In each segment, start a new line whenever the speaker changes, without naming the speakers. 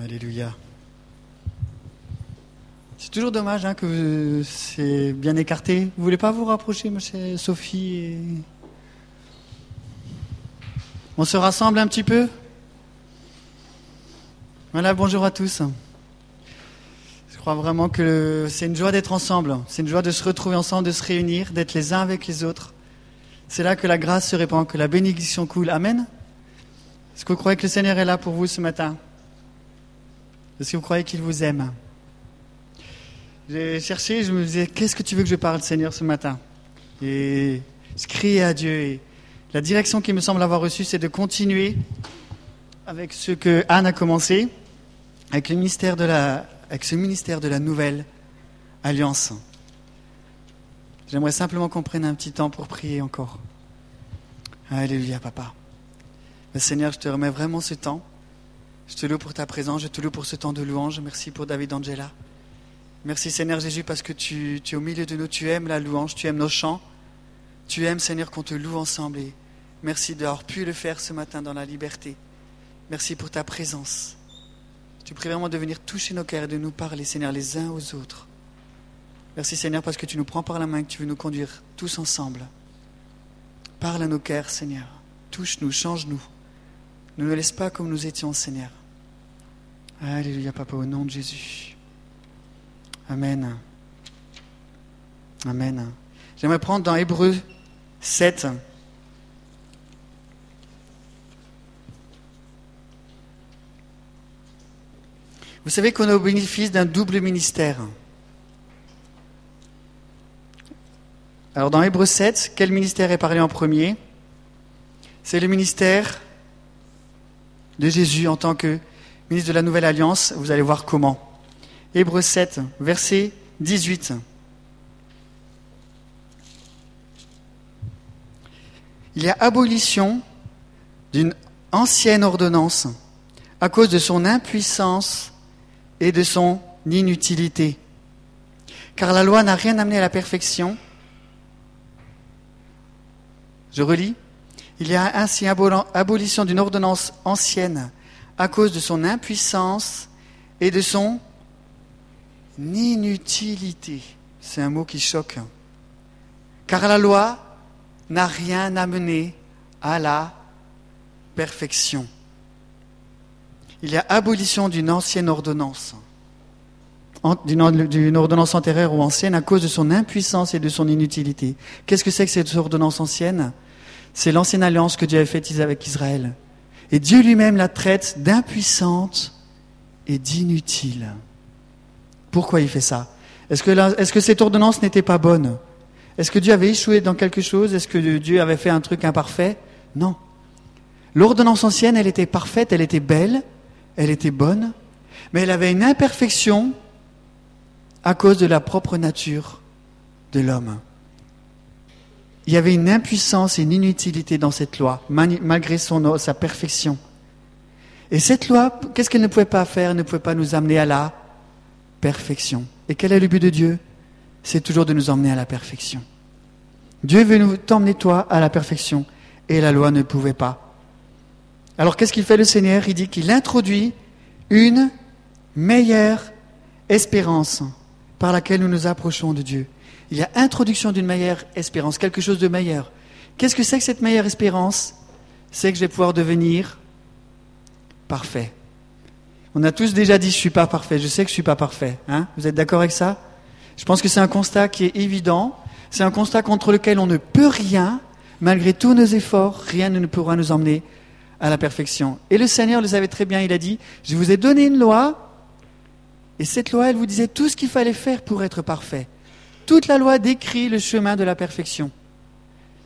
Alléluia. C'est toujours dommage hein, que c'est bien écarté. Vous voulez pas vous rapprocher, monsieur Sophie. On se rassemble un petit peu Voilà, bonjour à tous. Je crois vraiment que c'est une joie d'être ensemble. C'est une joie de se retrouver ensemble, de se réunir, d'être les uns avec les autres. C'est là que la grâce se répand, que la bénédiction coule. Amen. Est-ce que vous croyez que le Seigneur est là pour vous ce matin? Est-ce que vous croyez qu'il vous aime J'ai cherché, je me disais, qu'est-ce que tu veux que je parle, Seigneur, ce matin? Et je criais à Dieu. La direction qui me semble avoir reçue, c'est de continuer avec ce que Anne a commencé, avec, le ministère de la, avec ce ministère de la nouvelle alliance. J'aimerais simplement qu'on prenne un petit temps pour prier encore. Alléluia, papa. Seigneur, je te remets vraiment ce temps. Je te loue pour ta présence, je te loue pour ce temps de louange. Merci pour David Angela. Merci Seigneur Jésus parce que tu, es au milieu de nous, tu aimes la louange, tu aimes nos chants. Tu aimes Seigneur qu'on te loue ensemble et merci d'avoir pu le faire ce matin dans la liberté. Merci pour ta présence. Tu pries vraiment de venir toucher nos cœurs et de nous parler Seigneur les uns aux autres. Merci Seigneur parce que tu nous prends par la main, que tu veux nous conduire tous ensemble. Parle à nos cœurs Seigneur. Touche-nous, change-nous. Ne nous laisse pas comme nous étions Seigneur. Alléluia Papa au nom de Jésus. Amen. Amen. J'aimerais prendre dans Hébreu 7. Vous savez qu'on est au bénéfice d'un double ministère. Alors dans Hébreu 7, quel ministère est parlé en premier? C'est le ministère de Jésus en tant que ministre de la Nouvelle Alliance. Vous allez voir comment. Hébreu 7, verset 18. Il y a abolition d'une ancienne ordonnance à cause de son impuissance et de son inutilité. Car la loi n'a rien amené à la perfection. Je relis. Il y a ainsi abolition d'une ordonnance ancienne à cause de son impuissance et de son inutilité. C'est un mot qui choque. Car la loi n'a rien amené à la perfection. Il y a abolition d'une ancienne ordonnance, d'une ordonnance antérieure ou ancienne à cause de son impuissance et de son inutilité. Qu'est-ce que c'est que cette ordonnance ancienne? C'est l'ancienne alliance que Dieu avait faite avec Israël. Et Dieu lui-même la traite d'impuissante et d'inutile. Pourquoi il fait ça? Est-ce que, est que cette ordonnance n'était pas bonne? Est-ce que Dieu avait échoué dans quelque chose? Est-ce que Dieu avait fait un truc imparfait? Non. L'ordonnance ancienne, elle était parfaite, elle était belle, elle était bonne, mais elle avait une imperfection à cause de la propre nature de l'homme. Il y avait une impuissance et une inutilité dans cette loi, malgré son, sa perfection. Et cette loi, qu'est-ce qu'elle ne pouvait pas faire Elle ne pouvait pas nous amener à la perfection. Et quel est le but de Dieu? C'est toujours de nous emmener à la perfection. Dieu veut nous t'emmener toi à la perfection et la loi ne pouvait pas. Alors qu'est-ce qu'il fait le Seigneur? Il dit qu'il introduit une meilleure espérance par laquelle nous nous approchons de Dieu. Il y a introduction d'une meilleure espérance, quelque chose de meilleur. Qu'est-ce que c'est que cette meilleure espérance? C'est que je vais pouvoir devenir parfait. On a tous déjà dit je suis pas parfait, je sais que je suis pas parfait. Hein Vous êtes d'accord avec ça? Je pense que c'est un constat qui est évident. C'est un constat contre lequel on ne peut rien. Malgré tous nos efforts, rien ne pourra nous emmener à la perfection. Et le Seigneur le savait très bien. Il a dit, je vous ai donné une loi. Et cette loi, elle vous disait tout ce qu'il fallait faire pour être parfait. Toute la loi décrit le chemin de la perfection.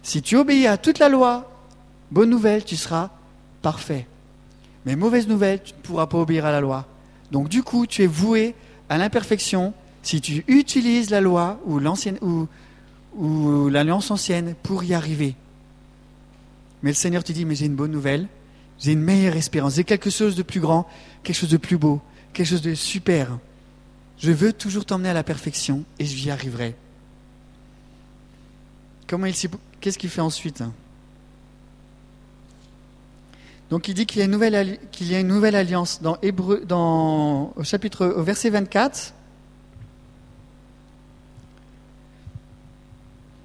Si tu obéis à toute la loi, bonne nouvelle, tu seras parfait. Mais mauvaise nouvelle, tu ne pourras pas obéir à la loi. Donc du coup, tu es voué à l'imperfection si tu utilises la loi ou l'ancienne ou, l'alliance ancienne pour y arriver. Mais le Seigneur te dit, mais j'ai une bonne nouvelle, j'ai une meilleure espérance, j'ai quelque chose de plus grand, quelque chose de plus beau, quelque chose de super. Je veux toujours t'emmener à la perfection et j'y arriverai. Comment il qu'est-ce qu'il fait ensuite? Donc il dit qu'il y a une nouvelle, alliance dans Hébreu, dans, au chapitre, au verset 24.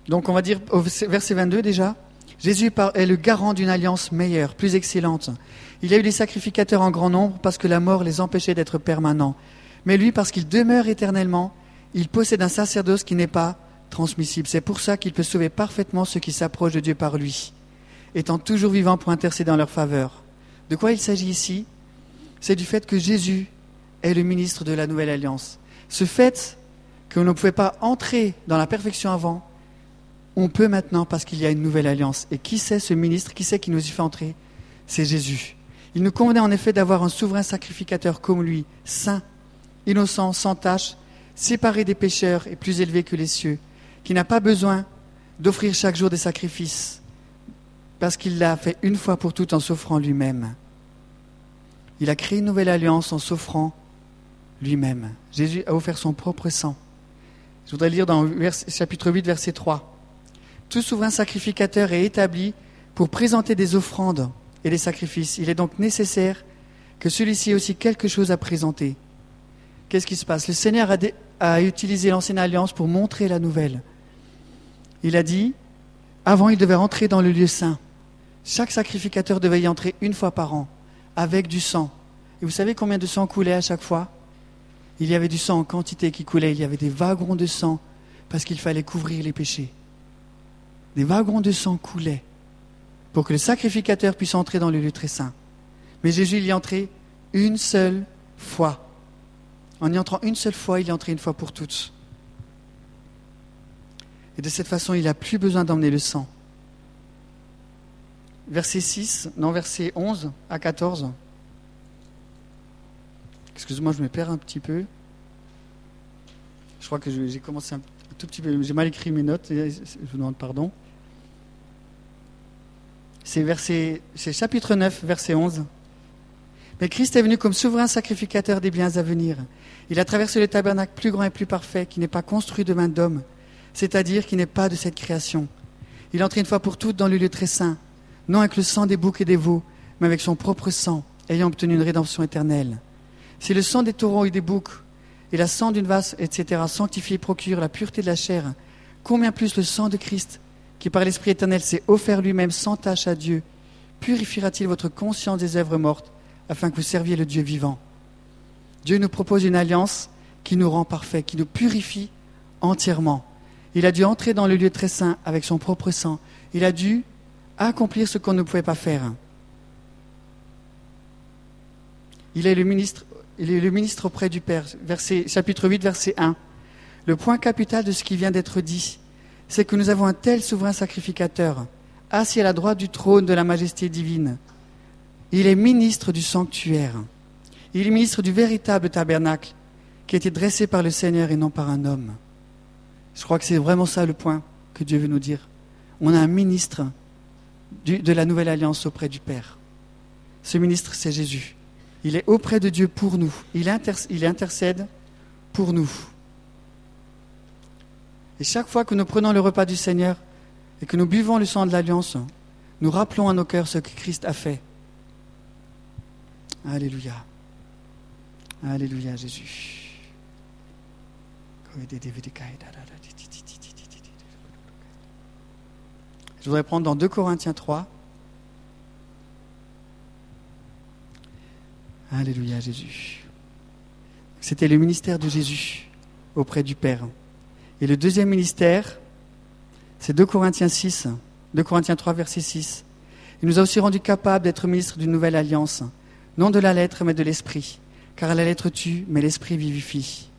Donc on va dire au verset 22 déjà. Jésus est le garant d'une alliance meilleure, plus excellente. Il y a eu des sacrificateurs en grand nombre parce que la mort les empêchait d'être permanents. Mais lui, parce qu'il demeure éternellement, il possède un sacerdoce qui n'est pas transmissible. C'est pour ça qu'il peut sauver parfaitement ceux qui s'approchent de Dieu par lui, étant toujours vivant pour intercéder en leur faveur. De quoi il s'agit ici? C'est du fait que Jésus est le ministre de la nouvelle alliance. Ce fait que ne pouvait pas entrer dans la perfection avant, on peut maintenant parce qu'il y a une nouvelle alliance. Et qui c'est ce ministre? Qui c'est qui nous y fait entrer? C'est Jésus. Il nous convenait en effet d'avoir un souverain sacrificateur comme lui, saint, innocent, sans tache, séparé des pécheurs et plus élevé que les cieux, qui n'a pas besoin d'offrir chaque jour des sacrifices, parce qu'il l'a fait une fois pour toutes en s'offrant lui-même. Il a créé une nouvelle alliance en s'offrant lui-même. Jésus a offert son propre sang. Je voudrais lire dans chapitre 8, verset 3. Tout souverain sacrificateur est établi pour présenter des offrandes et des sacrifices. Il est donc nécessaire que celui-ci ait aussi quelque chose à présenter. Qu'est-ce qui se passe? Le Seigneur a, utilisé l'ancienne alliance pour montrer la nouvelle. Il a dit, avant il devait rentrer dans le lieu saint. Chaque sacrificateur devait y entrer une fois par an, avec du sang. Et vous savez combien de sang coulait à chaque fois? Il y avait du sang en quantité qui coulait, il y avait des wagons de sang, parce qu'il fallait couvrir les péchés. Des wagons de sang coulaient pour que le sacrificateur puisse entrer dans le lieu très saint. Mais Jésus il y est une seule fois. En y entrant une seule fois, il est entré une fois pour toutes. Et de cette façon, il n'a plus besoin d'emmener le sang. Verset 6, non, verset 11 à 14. Excuse-moi, je me perds un petit peu. Je crois que j'ai commencé un tout petit peu. J'ai mal écrit mes notes, je vous demande pardon. C'est, c'est chapitre 9, verset 11. Mais Christ est venu comme souverain sacrificateur des biens à venir. Il a traversé le tabernacle plus grand et plus parfait, qui n'est pas construit de main d'homme, c'est-à-dire qui n'est pas de cette création. Il entre une fois pour toutes dans le lieu très saint, non avec le sang des boucs et des veaux, mais avec son propre sang, ayant obtenu une rédemption éternelle. Si le sang des taureaux et des boucs et la sang d'une vache, etc., sanctifie procure la pureté de la chair, combien plus le sang de Christ, qui par l'Esprit éternel s'est offert lui-même sans tâche à Dieu, purifiera-t-il votre conscience des œuvres mortes, afin que vous serviez le Dieu vivant Dieu nous propose une alliance qui nous rend parfaits, qui nous purifie entièrement. Il a dû entrer dans le lieu très saint avec son propre sang. Il a dû accomplir ce qu'on ne pouvait pas faire. Il est le ministre, il est le ministre auprès du Père. Verset, chapitre 8, verset 1. Le point capital de ce qui vient d'être dit, c'est que nous avons un tel souverain sacrificateur, assis à la droite du trône de la majesté divine. Il est ministre du sanctuaire. Il est ministre du véritable tabernacle qui a été dressé par le Seigneur et non par un homme. Je crois que c'est vraiment ça le point que Dieu veut nous dire. On a un ministre de la nouvelle alliance auprès du Père. Ce ministre, c'est Jésus. Il est auprès de Dieu pour nous. Il, intercède pour nous. Et chaque fois que nous prenons le repas du Seigneur et que nous buvons le sang de l'Alliance, nous rappelons à nos cœurs ce que Christ a fait. Alléluia. Alléluia, Jésus. Je voudrais prendre dans 2 Corinthiens 3. Alléluia, Jésus. C'était le ministère de Jésus auprès du Père. Et le deuxième ministère, c'est 2 Corinthiens 6, 2 Corinthiens 3, verset 6. Il nous a aussi rendu capables d'être ministres d'une nouvelle alliance, non de la lettre, mais de l'esprit. Car la lettre tue, mais l'esprit vivifie.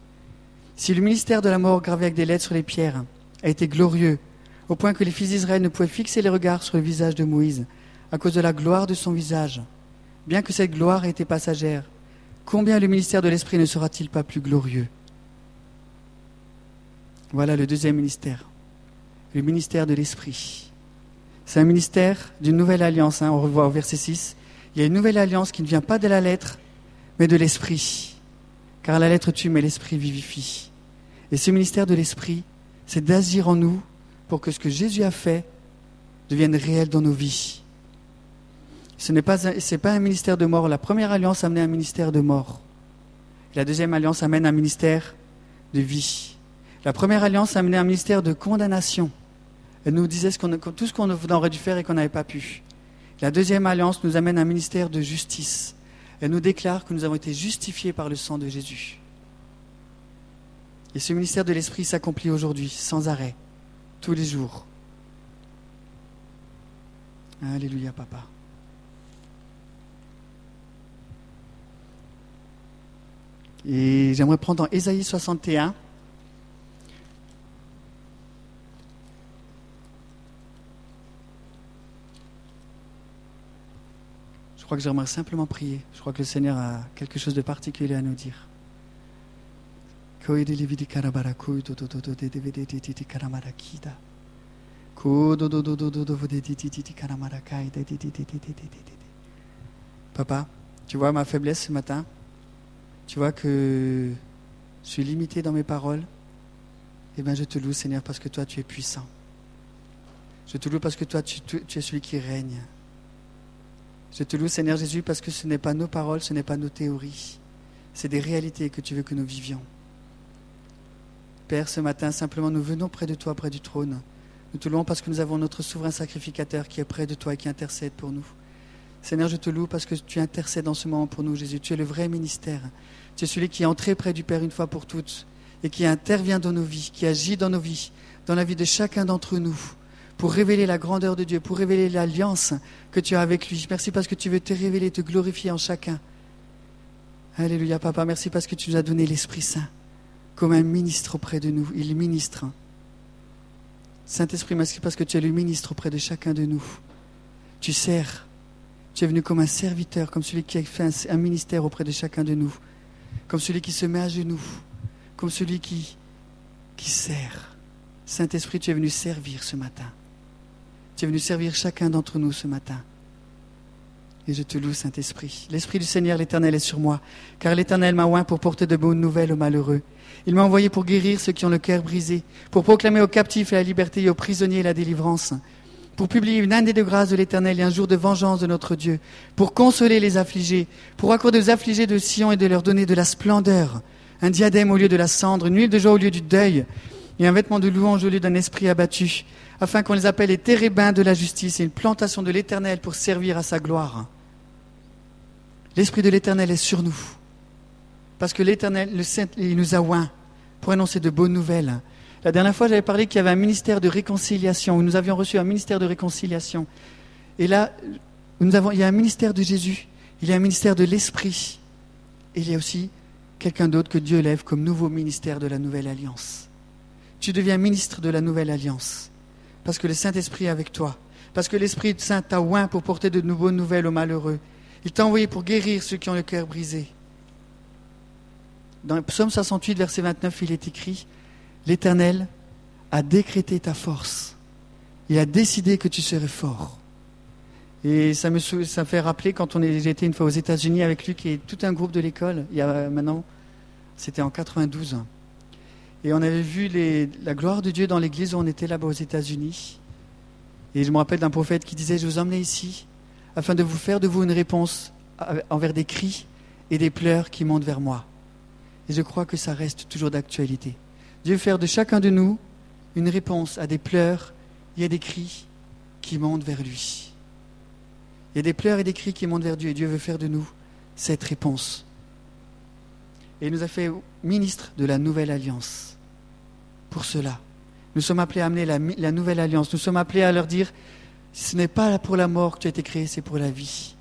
Si le ministère de la mort gravé avec des lettres sur les pierres a été glorieux, au point que les fils d'Israël ne pouvaient fixer les regards sur le visage de Moïse, à cause de la gloire de son visage, bien que cette gloire ait été passagère, combien le ministère de l'esprit ne sera-t-il pas plus glorieux? Voilà le deuxième ministère, le ministère de l'Esprit. C'est un ministère d'une nouvelle alliance, hein, on revoit au verset 6. Il y a une nouvelle alliance qui ne vient pas de la lettre, mais de l'Esprit. Car la lettre tue, mais l'Esprit vivifie. Et ce ministère de l'Esprit, c'est d'agir en nous pour que ce que Jésus a fait devienne réel dans nos vies. Ce n'est pas, un- ministère de mort. La première alliance amenait un ministère de mort. La deuxième alliance amène un ministère de vie. La première alliance amenait un ministère de condamnation. Elle nous disait tout ce qu'on aurait dû faire et qu'on n'avait pas pu. La deuxième alliance nous amène un ministère de justice. Elle nous déclare que nous avons été justifiés par le sang de Jésus. Et ce ministère de l'Esprit s'accomplit aujourd'hui, sans arrêt, tous les jours. Alléluia, papa. Et j'aimerais prendre dans Ésaïe 61. Crois que j'aimerais simplement prier. Je crois que le Seigneur a quelque chose de particulier à nous dire. Papa, tu vois ma faiblesse ce matin Tu vois que je suis limité dans mes paroles Eh bien, je te loue, Seigneur, parce que toi, tu es puissant. Je te loue parce que toi, tu es celui qui règne. Je te loue, Seigneur Jésus, parce que ce n'est pas nos paroles, ce n'est pas nos théories. C'est des réalités que tu veux que nous vivions. Père, ce matin, simplement, nous venons près de toi, près du trône. Nous te louons parce que nous avons notre souverain sacrificateur qui est près de toi et qui intercède pour nous. Seigneur, je te loue parce que tu intercèdes en ce moment pour nous, Jésus. Tu es le vrai ministère. Tu es celui qui est entré près du Père une fois pour toutes et qui intervient dans nos vies, qui agit dans nos vies, dans la vie de chacun d'entre nous, pour révéler la grandeur de Dieu, pour révéler l'alliance que tu as avec lui. Merci parce que tu veux te révéler, te glorifier en chacun. Alléluia, Papa. Merci parce que tu nous as donné l'Esprit Saint comme un ministre auprès de nous. Il ministre. Saint-Esprit, merci parce que tu es le ministre auprès de chacun de nous. Tu sers. Tu es venu comme un serviteur, comme celui qui a fait un, ministère auprès de chacun de nous, comme celui qui se met à genoux, comme celui qui, qui sert. Saint-Esprit, tu es venu servir ce matin. Tu es venu servir chacun d'entre nous ce matin. Et je te loue, Saint-Esprit. L'Esprit du Seigneur, l'Éternel, est sur moi, car l'Éternel m'a oint pour porter de bonnes nouvelles aux malheureux. Il m'a envoyé pour guérir ceux qui ont le cœur brisé, pour proclamer aux captifs la liberté et aux prisonniers la délivrance, pour publier une année de grâce de l'Éternel et un jour de vengeance de notre Dieu, pour consoler les affligés, pour accorder aux affligés de Sion et de leur donner de la splendeur, un diadème au lieu de la cendre, une huile de joie au lieu du deuil, et un vêtement de louange au lieu d'un esprit abattu, afin qu'on les appelle les térébins de la justice et une plantation de l'Éternel pour servir à sa gloire. L'Esprit de l'Éternel est sur nous, parce que l'Éternel, le Saint, il nous a oints pour annoncer de bonnes nouvelles. La dernière fois, j'avais parlé qu'il y avait un ministère de réconciliation, où nous avions reçu un ministère de réconciliation. Et là, il y a un ministère de Jésus, il y a un ministère de l'Esprit, et il y a aussi quelqu'un d'autre que Dieu lève comme nouveau ministère de la Nouvelle Alliance. Tu deviens ministre de la Nouvelle Alliance, parce que le Saint-Esprit est avec toi, parce que l'Esprit Saint t'a oint pour porter de bonnes nouvelles aux malheureux. Il t'a envoyé pour guérir ceux qui ont le cœur brisé. Dans le Psaume 68, verset 29, il est écrit L'Éternel a décrété ta force. Il a décidé que tu serais fort. Et ça me, ça me fait rappeler quand on une fois aux États-Unis avec lui, qui est tout un groupe de l'école, il y a maintenant, c'était en 92. Et on avait vu la gloire de Dieu dans l'église où on était là-bas aux États-Unis. Et je me rappelle d'un prophète qui disait Je vous emmenais ici afin de vous faire de vous une réponse envers des cris et des pleurs qui montent vers moi. Et je crois que ça reste toujours d'actualité. Dieu veut faire de chacun de nous une réponse à des pleurs et à des cris qui montent vers lui. Il y a des pleurs et des cris qui montent vers Dieu et Dieu veut faire de nous cette réponse. Et il nous a fait ministre de la nouvelle alliance. Pour cela, nous sommes appelés à amener la, nouvelle alliance. Nous sommes appelés à leur dire, ce n'est pas pour la mort que tu as été créé, c'est pour la vie.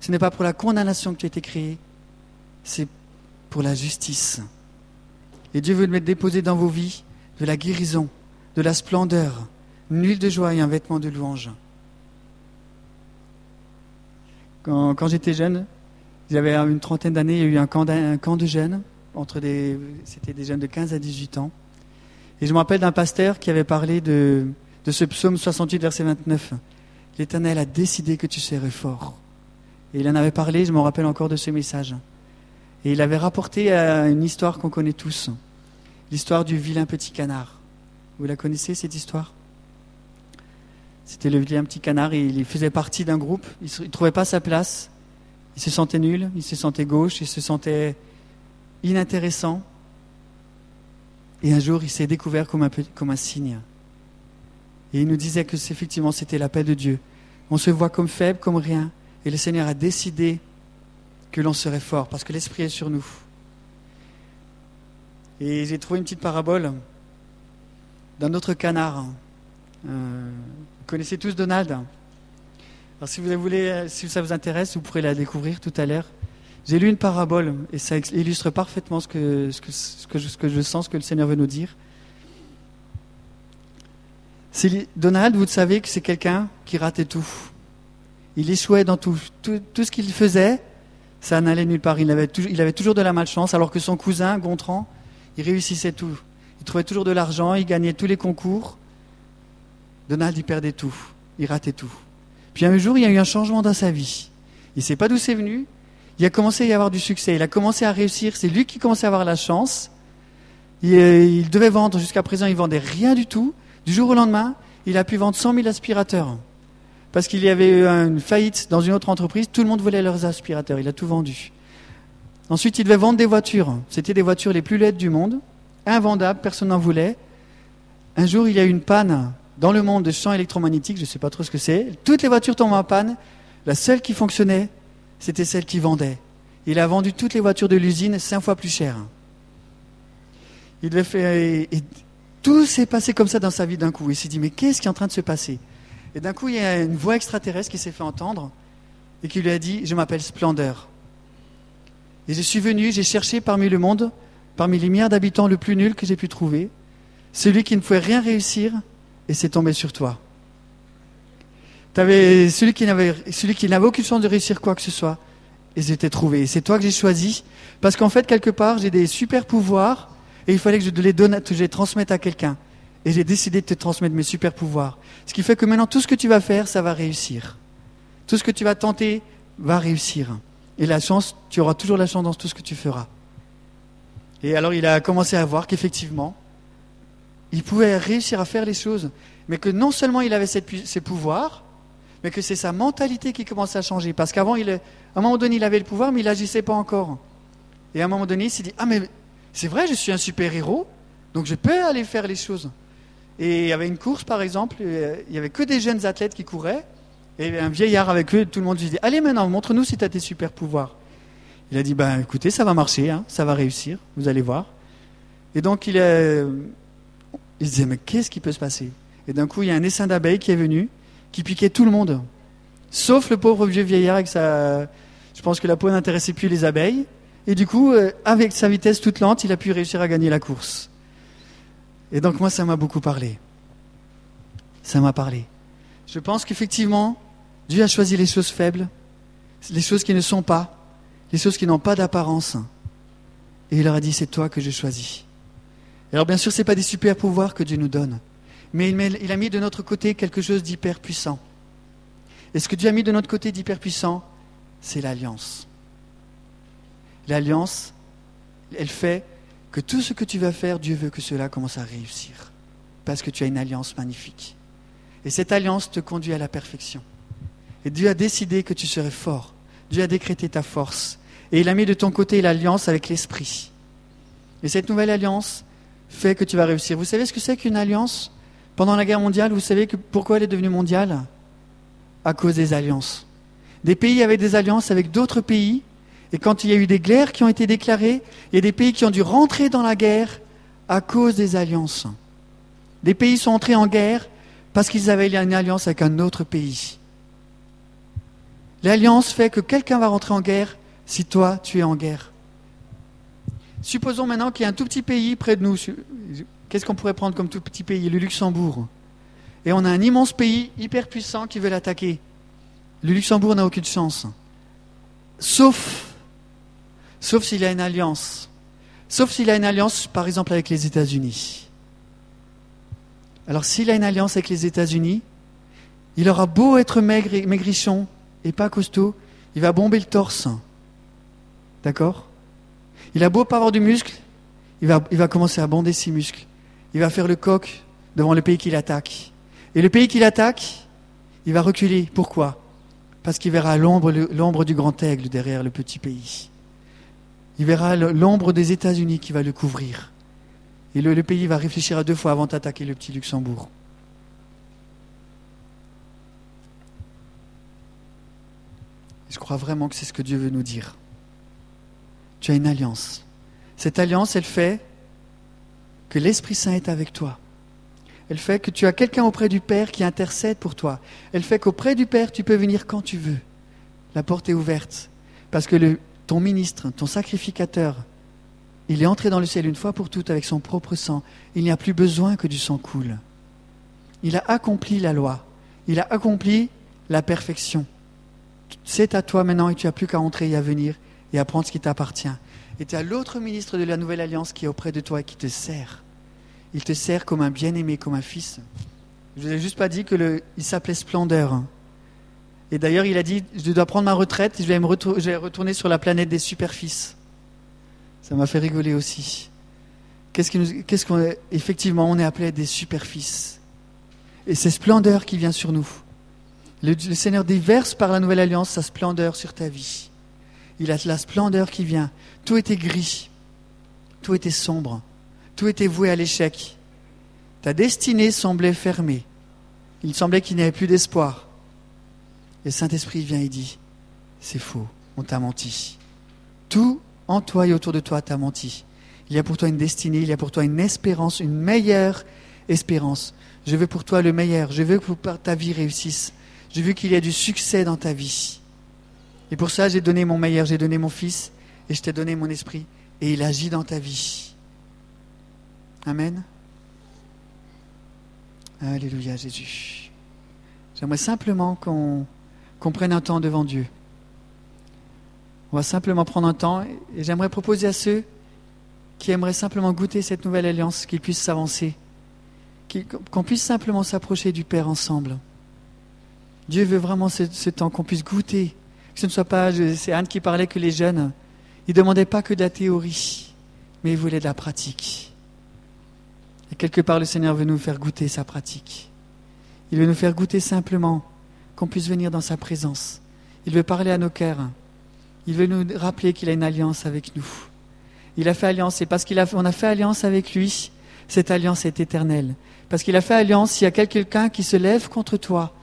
Ce n'est pas pour la condamnation que tu as été créé, c'est pour la justice. Et Dieu veut mettre déposer dans vos vies de la guérison, de la splendeur, une huile de joie et un vêtement de louange. Quand j'étais jeune, j'avais une trentaine d'années, il y a eu un camp, de jeunes, c'était des jeunes de 15 à 18 ans. Et je me rappelle d'un pasteur qui avait parlé de, de ce psaume 68, verset 29. L'Éternel a décidé que tu serais fort. Et il en avait parlé, je me rappelle encore de ce message. Et il avait rapporté euh, une histoire qu'on connaît tous, l'histoire du vilain petit canard. Vous la connaissez, cette histoire? C'était le vilain petit canard, il faisait partie d'un groupe, il ne trouvait pas sa place, il se sentait nul, il se sentait gauche, il se sentait inintéressant. Et un jour, il s'est découvert comme un, comme un signe. Et il nous disait que effectivement c'était l'appel de Dieu. On se voit comme faible, comme rien. Et le Seigneur a décidé que l'on serait fort, parce que l'Esprit est sur nous. Et j'ai trouvé une petite parabole d'un autre canard. Euh, vous connaissez tous Donald? Alors si vous voulez, si ça vous intéresse, vous pourrez la découvrir tout à l'heure. J'ai lu une parabole et ça illustre parfaitement ce que, ce que, ce que je sens, ce que le Seigneur veut nous dire. Donald, vous savez que c'est quelqu'un qui ratait tout. Il échouait dans tout. Tout, tout ce qu'il faisait, ça n'allait nulle part. Il avait, il avait, toujours de la malchance, alors que son cousin, Gontran, il réussissait tout. Il trouvait toujours de l'argent, il gagnait tous les concours. Donald, il perdait tout. Il ratait tout. Puis un jour, il y a eu un changement dans sa vie. Il ne sait pas d'où c'est venu. Il a commencé à y avoir du succès. Il a commencé à réussir. C'est lui qui commençait à avoir la chance. Il, euh, il devait vendre. Jusqu'à présent, il vendait rien du tout. Du jour au lendemain, il a pu vendre 100 000 aspirateurs. Parce qu'il y avait eu une faillite dans une autre entreprise. Tout le monde voulait leurs aspirateurs. Il a tout vendu. Ensuite, il devait vendre des voitures. C'était des voitures les plus laides du monde. Invendables. Personne n'en voulait. Un jour, il y a eu une panne dans le monde de champs électromagnétiques, je ne sais pas trop ce que c'est, toutes les voitures tombent en panne, la seule qui fonctionnait, c'était celle qui vendait. Il a vendu toutes les voitures de l'usine cinq fois plus cher. Il devait faire, et, tout s'est passé comme ça dans sa vie d'un coup. Il s'est dit, mais qu'est-ce qui est en train de se passer? Et d'un coup, il y a une voix extraterrestre qui s'est fait entendre et qui lui a dit, je m'appelle Splendeur. Et je suis venu, j'ai cherché parmi le monde, parmi les milliards d'habitants, le plus nul que j'ai pu trouver, celui qui ne pouvait rien réussir, et c'est tombé sur toi. Tu avais celui qui n'avait celui qui n'avait aucune chance de réussir quoi que ce soit, et j'étais trouvé. Et c'est toi que j'ai choisi, parce qu'en fait quelque part j'ai des super pouvoirs et il fallait que je les donne, que je les transmette à quelqu'un. Et j'ai décidé de te transmettre mes super pouvoirs. Ce qui fait que maintenant tout ce que tu vas faire, ça va réussir. Tout ce que tu vas tenter va réussir. Et la chance, tu auras toujours la chance dans tout ce que tu feras. Et alors il a commencé à voir qu'effectivement, il pouvait réussir à faire les choses, mais que non seulement il avait ses pouvoirs, mais que c'est sa mentalité qui commençait à changer. Parce qu'avant, à un moment donné, il avait le pouvoir, mais il n'agissait pas encore. Et à un moment donné, il s'est dit, ah mais c'est vrai, je suis un super-héros, donc je peux aller faire les choses. Et il y avait une course, par exemple, euh, il n'y avait que des jeunes athlètes qui couraient, et un vieillard avec eux, tout le monde lui dit, allez maintenant, montre-nous si tu as tes super-pouvoirs. Il a dit, ben écoutez, ça va marcher, hein, ça va réussir, vous allez voir. Et donc il, est, il se disait, mais qu'est-ce qui peut se passer? Et d'un coup, il y a un essaim d'abeilles qui est venu, qui piquait tout le monde. Sauf le pauvre vieux vieillard avec sa... Je pense que la peau n'intéressait plus les abeilles. Et du coup, euh, avec sa vitesse toute lente, il a pu réussir à gagner la course. Et donc moi, ça m'a beaucoup parlé. Ça m'a parlé. Je pense qu'effectivement, Dieu a choisi les choses faibles, les choses qui ne sont pas, les choses qui n'ont pas d'apparence. Et il leur a dit, c'est toi que j'ai choisi. Alors bien sûr, ce n'est pas des super pouvoirs que Dieu nous donne, mais il a mis de notre côté quelque chose d'hyper puissant. Et ce que Dieu a mis de notre côté d'hyper puissant, c'est l'alliance. L'alliance, elle fait que tout ce que tu vas faire, Dieu veut que cela commence à réussir. Parce que tu as une alliance magnifique. Et cette alliance te conduit à la perfection. Et Dieu a décidé que tu serais fort. Dieu a décrété ta force. Et il a mis de ton côté l'alliance avec l'Esprit. Et cette nouvelle alliance, fait que tu vas réussir. Vous savez ce que c'est qu'une alliance? Pendant la guerre mondiale, vous savez pourquoi elle est devenue mondiale? À cause des alliances. Des pays avaient des alliances avec d'autres pays, et quand il y a eu des guerres qui ont été déclarées, il y a des pays qui ont dû rentrer dans la guerre à cause des alliances. Des pays sont entrés en guerre parce qu'ils avaient une alliance avec un autre pays. L'alliance fait que quelqu'un va rentrer en guerre si toi tu es en guerre. Supposons maintenant qu'il y a un tout petit pays près de nous. Qu'est-ce qu'on pourrait prendre comme tout petit pays? Le Luxembourg. Et on a un immense pays hyper puissant qui veut l'attaquer. Le Luxembourg n'a aucune chance. Sauf, sauf s'il a une alliance. Sauf s'il a une alliance, par exemple, avec les États-Unis. Alors s'il a une alliance avec les États-Unis, il aura beau être maigre maigrichon et pas costaud, il va bomber le torse. D'accord? Il a beau pas avoir du muscle, il va, commencer à bander ses muscles. Il va faire le coq devant le pays qu'il attaque. Et le pays qu'il attaque, Il va reculer. Pourquoi? Parce qu'il verra l'ombre du grand aigle derrière le petit pays. Il verra l'ombre des États-Unis qui va le couvrir. Et le, pays va réfléchir à deux fois avant d'attaquer le petit Luxembourg. Je crois vraiment que c'est ce que Dieu veut nous dire. Tu as une alliance. Cette alliance, elle fait que l'Esprit Saint est avec toi. Elle fait que tu as quelqu'un auprès du Père qui intercède pour toi. Elle fait qu'auprès du Père, tu peux venir quand tu veux. La porte est ouverte. Parce que ton ministre, ton sacrificateur, il est entré dans le ciel une fois pour toutes avec son propre sang. Il n'y a plus besoin que du sang coule. Il a accompli la loi. Il a accompli la perfection. C'est à toi maintenant et tu n'as plus qu'à entrer et à venir et à prendre ce qui t'appartient. Et tu as l'autre ministre de la nouvelle alliance qui est auprès de toi et qui te sert. Il te sert comme un bien-aimé, comme un fils. Je ne vous ai juste pas dit qu'il s'appelait Splendeur. Hein. Et d'ailleurs, il a dit, je dois prendre ma retraite, je vais, me retourner sur la planète des super-fils. Ça m'a fait rigoler aussi. Qu'est-ce qu'on effectivement, on est appelé des super-fils. Et c'est splendeur qui vient sur nous. Le, Seigneur déverse par la nouvelle alliance sa splendeur sur ta vie. Il a la splendeur qui vient. Tout était gris. Tout était sombre. Tout était voué à l'échec. Ta destinée semblait fermée. Il semblait qu'il n'y avait plus d'espoir. Et le Saint-Esprit vient et dit, c'est faux, on t'a menti. Tout en toi et autour de toi t'a menti. Il y a pour toi une destinée, il y a pour toi une espérance, une meilleure espérance. Je veux pour toi le meilleur, je veux que ta vie réussisse. Je veux qu'il y ait du succès dans ta vie. Et pour ça, j'ai donné mon meilleur, j'ai donné mon fils, et je t'ai donné mon esprit, et il agit dans ta vie. Amen. Alléluia Jésus. J'aimerais simplement qu'on prenne un temps devant Dieu. On va simplement prendre un temps et j'aimerais proposer à ceux qui aimeraient simplement goûter cette nouvelle alliance qu'ils puissent s'avancer, qu'on puisse simplement s'approcher du Père ensemble. Dieu veut vraiment ce, ce temps qu'on puisse goûter, que ce ne soit pas, c'est Anne qui parlait que les jeunes, ils ne demandaient pas que de la théorie, mais ils voulaient de la pratique. Et quelque part, le Seigneur veut nous faire goûter sa pratique. Il veut nous faire goûter simplement qu'on puisse venir dans sa présence. Il veut parler à nos cœurs. Il veut nous rappeler qu'il a une alliance avec nous. Il a fait alliance, et parce qu'on a, a fait alliance avec lui, cette alliance est éternelle. Parce qu'il a fait alliance, s'il y a quelqu'un qui se lève contre toi,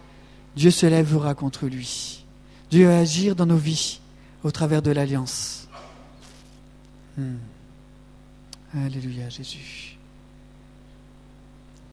Dieu se lèvera contre lui. Dieu va agir dans nos vies au travers de l'alliance. Hmm. Alléluia Jésus.